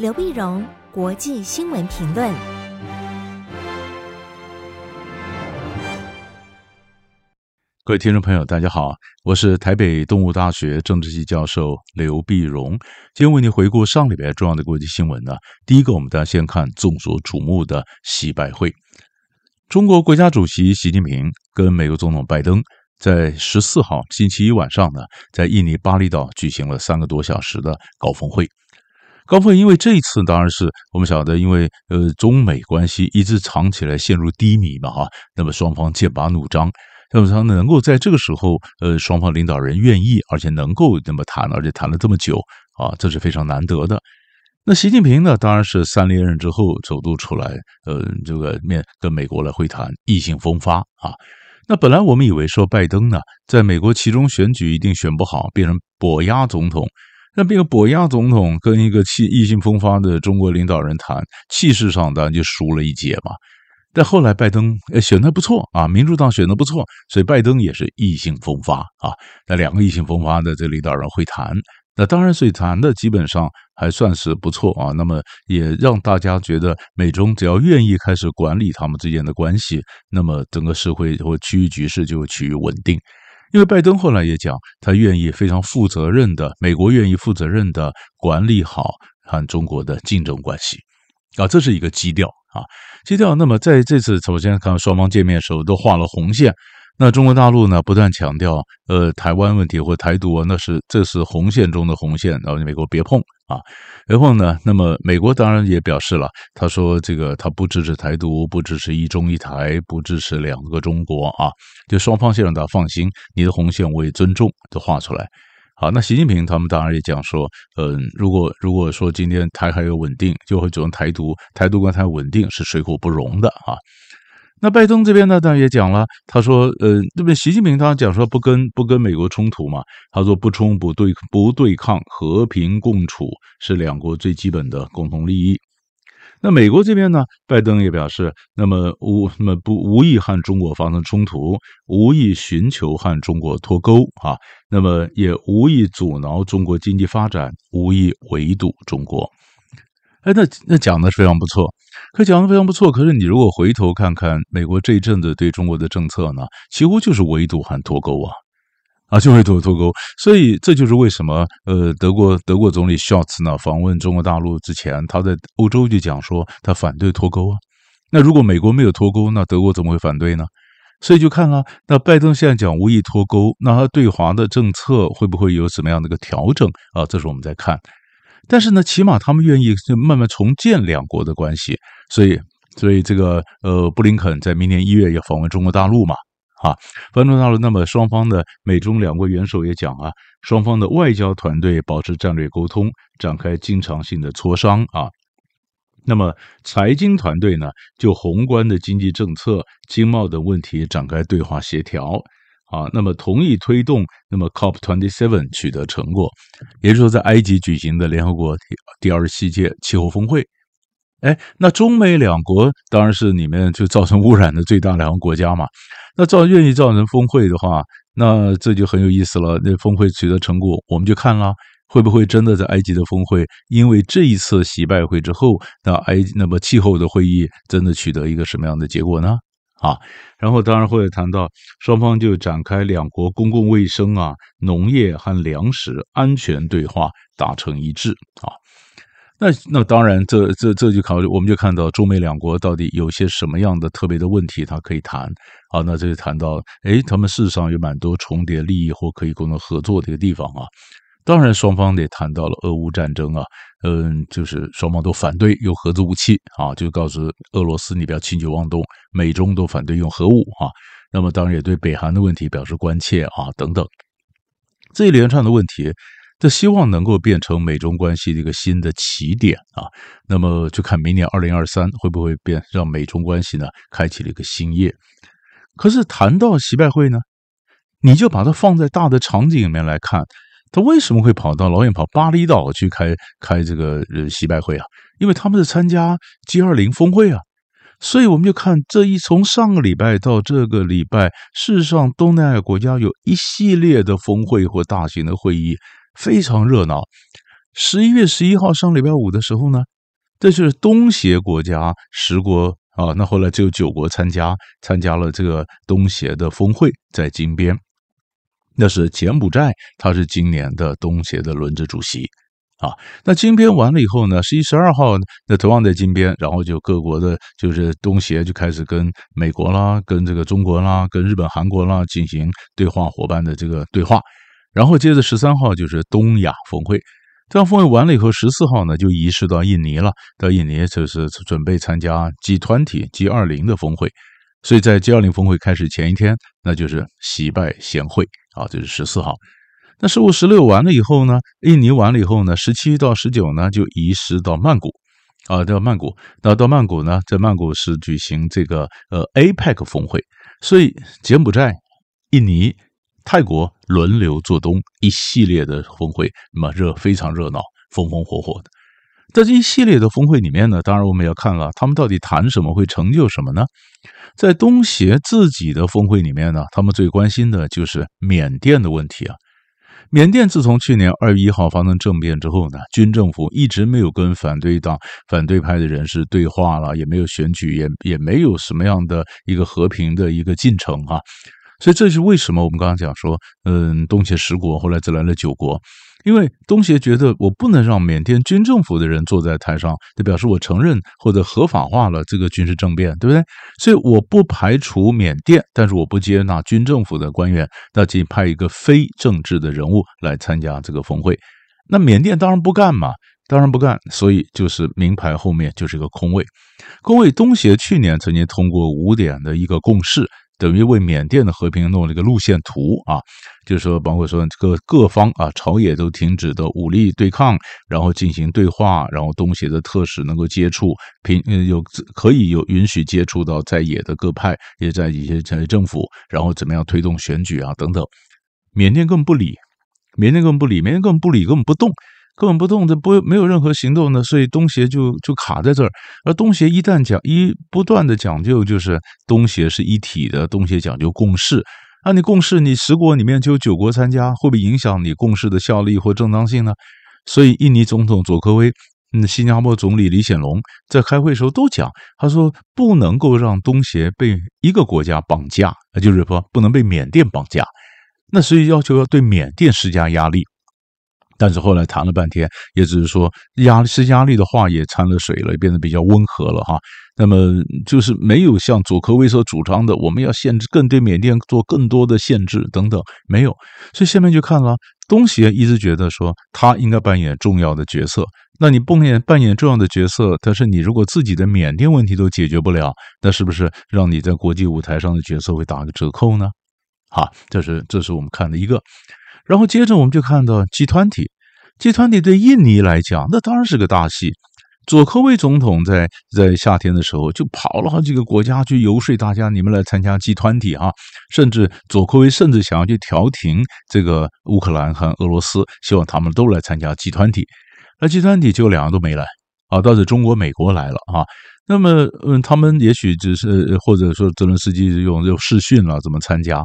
刘碧荣，国际新闻评论。各位听众朋友，大家好，我是台北东吴大学政治系教授刘碧荣。今天为您回顾上礼拜重要的国际新闻呢。第一个，我们大家先看众所瞩目的习拜会。中国国家主席习近平跟美国总统拜登在十四号星期一晚上呢，在印尼巴厘岛举行了三个多小时的高峰会。高峰因为这一次当然是我们晓得，因为呃中美关系一直长起来陷入低迷嘛哈，那么双方剑拔弩张，那么他能够在这个时候呃双方领导人愿意而且能够那么谈，而且谈了这么久啊，这是非常难得的。那习近平呢，当然是三连任之后首度出来，呃这个面跟美国来会谈，意气风发啊。那本来我们以为说拜登呢，在美国其中选举一定选不好，变成跛鸭总统。那这个博亚总统跟一个气意气风发的中国领导人谈，气势上当然就输了一截嘛。但后来拜登选的不错啊，民主党选的不错，所以拜登也是意气风发啊。那两个意气风发的这领导人会谈，那当然所以谈的基本上还算是不错啊。那么也让大家觉得美中只要愿意开始管理他们之间的关系，那么整个社会或区域局势就趋于稳定。因为拜登后来也讲，他愿意非常负责任的，美国愿意负责任的管理好和中国的竞争关系，啊，这是一个基调啊，基调。那么在这次首先看双方见面的时候都画了红线。那中国大陆呢，不断强调，呃，台湾问题或台独，那是这是红线中的红线，然后美国别碰啊。然后呢，那么美国当然也表示了，他说这个他不支持台独，不支持一中一台，不支持两个中国啊。就双方先让他放心，你的红线我也尊重，都画出来。好，那习近平他们当然也讲说，嗯、如果如果说今天台海有稳定，就会主张台独，台独跟台稳定是水火不容的啊。那拜登这边呢，当然也讲了，他说，呃，这边习近平他讲说不跟不跟美国冲突嘛，他说不冲不对不对抗，和平共处是两国最基本的共同利益。那美国这边呢，拜登也表示，那么无那么不无意和中国发生冲突，无意寻求和中国脱钩啊，那么也无意阻挠中国经济发展，无意围堵中国。哎，那那讲的非常不错，可讲的非常不错。可是你如果回头看看美国这一阵子对中国的政策呢，几乎就是围堵和脱钩啊，啊，就围堵脱钩。所以这就是为什么呃，德国德国总理肖茨呢访问中国大陆之前，他在欧洲就讲说他反对脱钩啊。那如果美国没有脱钩，那德国怎么会反对呢？所以就看了，那拜登现在讲无意脱钩，那他对华的政策会不会有什么样的一个调整啊？这是我们在看。但是呢，起码他们愿意就慢慢重建两国的关系，所以，所以这个呃，布林肯在明年一月要访问中国大陆嘛，啊，访问大陆，那么双方的美中两国元首也讲啊，双方的外交团队保持战略沟通，展开经常性的磋商啊，那么财经团队呢，就宏观的经济政策、经贸等问题展开对话协调。啊，那么同意推动那么 COP27 取得成果，也就是说，在埃及举行的联合国第二十七届气候峰会，哎，那中美两国当然是里面就造成污染的最大两个国家嘛。那造愿意造成峰会的话，那这就很有意思了。那峰会取得成果，我们就看了会不会真的在埃及的峰会，因为这一次习拜会之后，那埃那么气候的会议真的取得一个什么样的结果呢？啊，然后当然会谈到双方就展开两国公共卫生啊、农业和粮食安全对话，达成一致啊。那那当然这，这这就考虑，我们就看到中美两国到底有些什么样的特别的问题，他可以谈啊。那这就谈到，诶，他们事实上有蛮多重叠利益或可以共同合作的一个地方啊。当然，双方也谈到了俄乌战争啊，嗯，就是双方都反对用核子武器啊，就告诉俄罗斯你不要轻举妄动，美中都反对用核武啊。那么当然也对北韩的问题表示关切啊，等等，这一连串的问题，这希望能够变成美中关系的一个新的起点啊。那么就看明年二零二三会不会变，让美中关系呢开启了一个新页。可是谈到习拜会呢，你就把它放在大的场景里面来看。他为什么会跑到老远跑巴厘岛去开开这个呃习拜会啊？因为他们是参加 G20 峰会啊，所以我们就看这一从上个礼拜到这个礼拜，事实上东南亚国家有一系列的峰会或大型的会议，非常热闹。十一月十一号上礼拜五的时候呢，这就是东协国家十国啊，那后来只有九国参加，参加了这个东协的峰会，在金边。那是柬埔寨，他是今年的东协的轮值主席。啊，那金边完了以后呢，十一、十二号，那同样在金边，然后就各国的，就是东协就开始跟美国啦、跟这个中国啦、跟日本、韩国啦进行对话伙伴的这个对话，然后接着十三号就是东亚峰会，这样峰会完了以后，十四号呢就移师到印尼了，到印尼就是准备参加 G 团体、G20 的峰会，所以在 G20 峰会开始前一天，那就是喜拜贤会啊，这、就是十四号。那十五、十六完了以后呢，印尼完了以后呢，十七到十九呢就移师到曼谷，啊，到曼谷，那到曼谷呢，在曼谷是举行这个呃 APEC 峰会，所以柬埔寨、印尼、泰国轮流做东，一系列的峰会，那么热非常热闹，风风火火的。在这一系列的峰会里面呢，当然我们要看了他们到底谈什么，会成就什么呢？在东协自己的峰会里面呢，他们最关心的就是缅甸的问题啊。缅甸自从去年二月一号发生政变之后呢，军政府一直没有跟反对党、反对派的人士对话了，也没有选举，也也没有什么样的一个和平的一个进程啊。所以这是为什么我们刚刚讲说，嗯，东协十国后来只来了九国。因为东协觉得我不能让缅甸军政府的人坐在台上，就表示我承认或者合法化了这个军事政变，对不对？所以我不排除缅甸，但是我不接纳军政府的官员，那就派一个非政治的人物来参加这个峰会。那缅甸当然不干嘛，当然不干，所以就是名牌后面就是一个空位。空位，东协去年曾经通过五点的一个共识。等于为缅甸的和平弄了一个路线图啊，就是说，包括说各各方啊，朝野都停止的武力对抗，然后进行对话，然后东协的特使能够接触，平有可以有允许接触到在野的各派，也在一些政府，然后怎么样推动选举啊等等。缅甸根本不理，缅甸根本不理，缅甸根本不理，根本不动。根本不动，这不没有任何行动呢，所以东协就就卡在这儿。而东协一旦讲一不断的讲究，就是东协是一体的，东协讲究共事。那你共事，你十国里面就有九国参加，会不会影响你共事的效力或正当性呢？所以印尼总统佐科威，嗯，新加坡总理李显龙在开会的时候都讲，他说不能够让东协被一个国家绑架，就是说不能被缅甸绑架。那所以要求要对缅甸施加压力。但是后来谈了半天，也只是说压施压力的话也掺了水了，变得比较温和了哈。那么就是没有像佐科威所主张的，我们要限制更对缅甸做更多的限制等等，没有。所以下面就看了东协一直觉得说他应该扮演重要的角色。那你扮演扮演重要的角色，但是你如果自己的缅甸问题都解决不了，那是不是让你在国际舞台上的角色会打个折扣呢？好，这是这是我们看的一个。然后接着我们就看到 G20，G20 对印尼来讲，那当然是个大戏。佐科威总统在在夏天的时候就跑了好几个国家去游说大家，你们来参加 G20 啊，甚至佐科威甚至想要去调停这个乌克兰和俄罗斯，希望他们都来参加 G20。那 G20 就两个都没来啊，倒是中国、美国来了啊。那么嗯，他们也许只是或者说泽伦斯基用用视讯了怎么参加？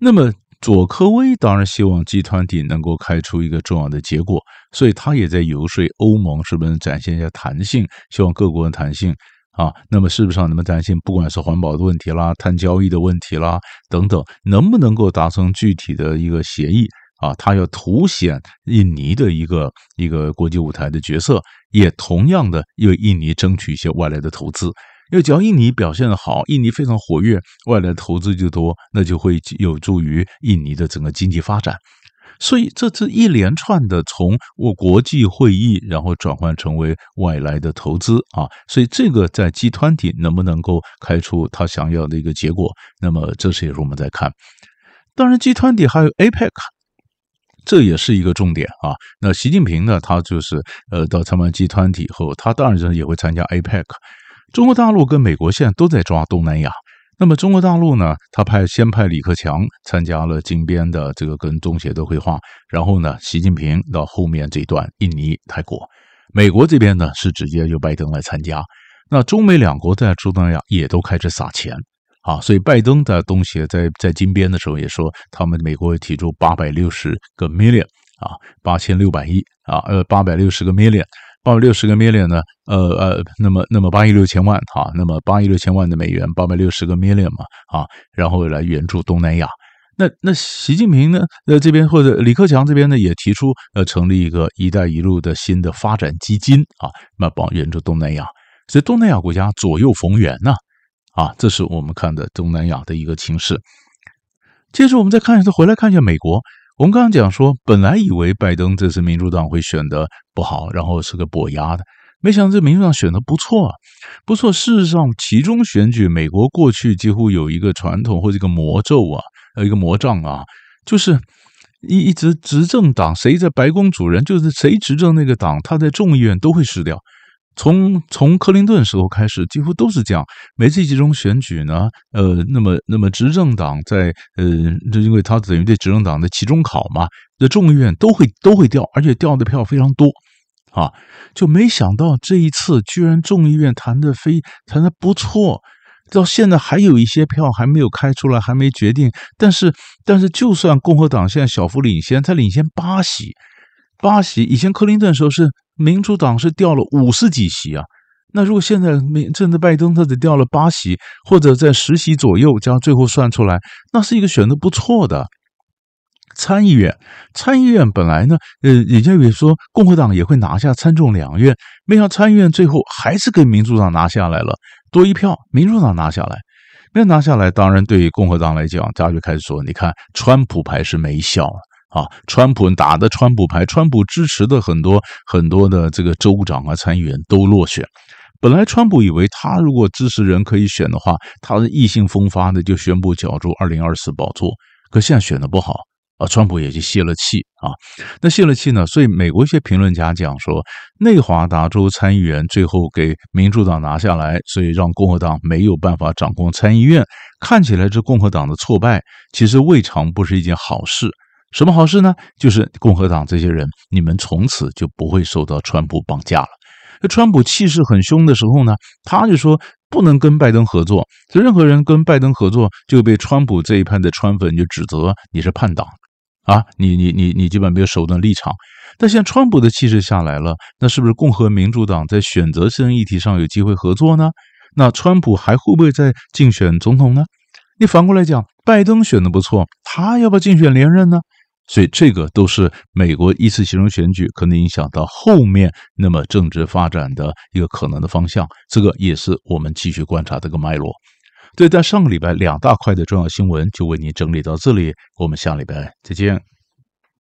那么。佐科威当然希望集团体能够开出一个重要的结果，所以他也在游说欧盟是不是展现一下弹性，希望各国的弹性啊。那么，是不是能不能弹性？不管是环保的问题啦、碳交易的问题啦等等，能不能够达成具体的一个协议啊？他要凸显印尼的一个一个国际舞台的角色，也同样的为印尼争取一些外来的投资。因为只要印尼表现得好，印尼非常活跃，外来投资就多，那就会有助于印尼的整个经济发展。所以这次一连串的从我国际会议，然后转换成为外来的投资啊。所以这个在 G20 能不能够开出他想要的一个结果？那么这是也是我们在看。当然，G20 还有 APEC，这也是一个重点啊。那习近平呢，他就是呃到参加 G20 以后，他当然也会参加 APEC。中国大陆跟美国现在都在抓东南亚。那么中国大陆呢，他派先派李克强参加了金边的这个跟中协的会话，然后呢，习近平到后面这段印尼、泰国。美国这边呢是直接由拜登来参加。那中美两国在东南亚也都开始撒钱啊，所以拜登在东协在在金边的时候也说，他们美国会提出八百六十个 million 啊，八千六百亿啊，呃，八百六十个 million，八百六十个 million 呢，呃呃，那么那么八亿六千万啊，那么八亿六千万的美元，八百六十个 million 嘛啊，然后来援助东南亚。那那习近平呢，呃，这边或者李克强这边呢，也提出呃，成立一个“一带一路”的新的发展基金啊，那帮援助东南亚。所以东南亚国家左右逢源呐，啊，这是我们看的东南亚的一个情势。接着我们再看一下，回来看一下美国。我们刚刚讲说，本来以为拜登这次民主党会选的不好，然后是个跛鸭的，没想到这民主党选的不错啊，不错。事实上，其中选举，美国过去几乎有一个传统或者一个魔咒啊。呃，一个魔杖啊，就是一一直执政党谁在白宫主人，就是谁执政那个党，他在众议院都会失掉。从从克林顿时候开始，几乎都是这样。每次集中选举呢，呃，那么那么执政党在呃，就因为他等于对执政党的期中考嘛，那众议院都会都会掉，而且掉的票非常多啊，就没想到这一次居然众议院谈的非谈的不错。到现在还有一些票还没有开出来，还没决定。但是，但是就算共和党现在小幅领先，他领先八席，八席。以前克林顿时候是民主党是掉了五十几席啊。那如果现在民正在拜登他只掉了八席，或者在十席左右，这样最后算出来，那是一个选的不错的。参议院，参议院本来呢，呃，人家以为说共和党也会拿下参众两院，没想到参议院最后还是给民主党拿下来了。多一票，民主党拿下来，没有拿下来，当然对于共和党来讲，大家就开始说：“你看，川普牌是没效了啊！川普打的川普牌，川普支持的很多很多的这个州长啊、参议员都落选。本来川普以为他如果支持人可以选的话，他是意气风发的就宣布角逐二零二四宝座，可现在选的不好。”啊，川普也就泄了气啊。那泄了气呢？所以美国一些评论家讲说，内华达州参议员最后给民主党拿下来，所以让共和党没有办法掌控参议院。看起来这共和党的挫败，其实未尝不是一件好事。什么好事呢？就是共和党这些人，你们从此就不会受到川普绑架了。那川普气势很凶的时候呢，他就说不能跟拜登合作。所以任何人跟拜登合作，就被川普这一派的川粉就指责你是叛党。啊，你你你你基本没有手段立场，但现在川普的气势下来了，那是不是共和民主党在选择性议题上有机会合作呢？那川普还会不会再竞选总统呢？你反过来讲，拜登选的不错，他要不要竞选连任呢？所以这个都是美国一次行政选举可能影响到后面那么政治发展的一个可能的方向，这个也是我们继续观察这个脉络。对，在上个礼拜两大块的重要新闻就为您整理到这里，我们下礼拜再见。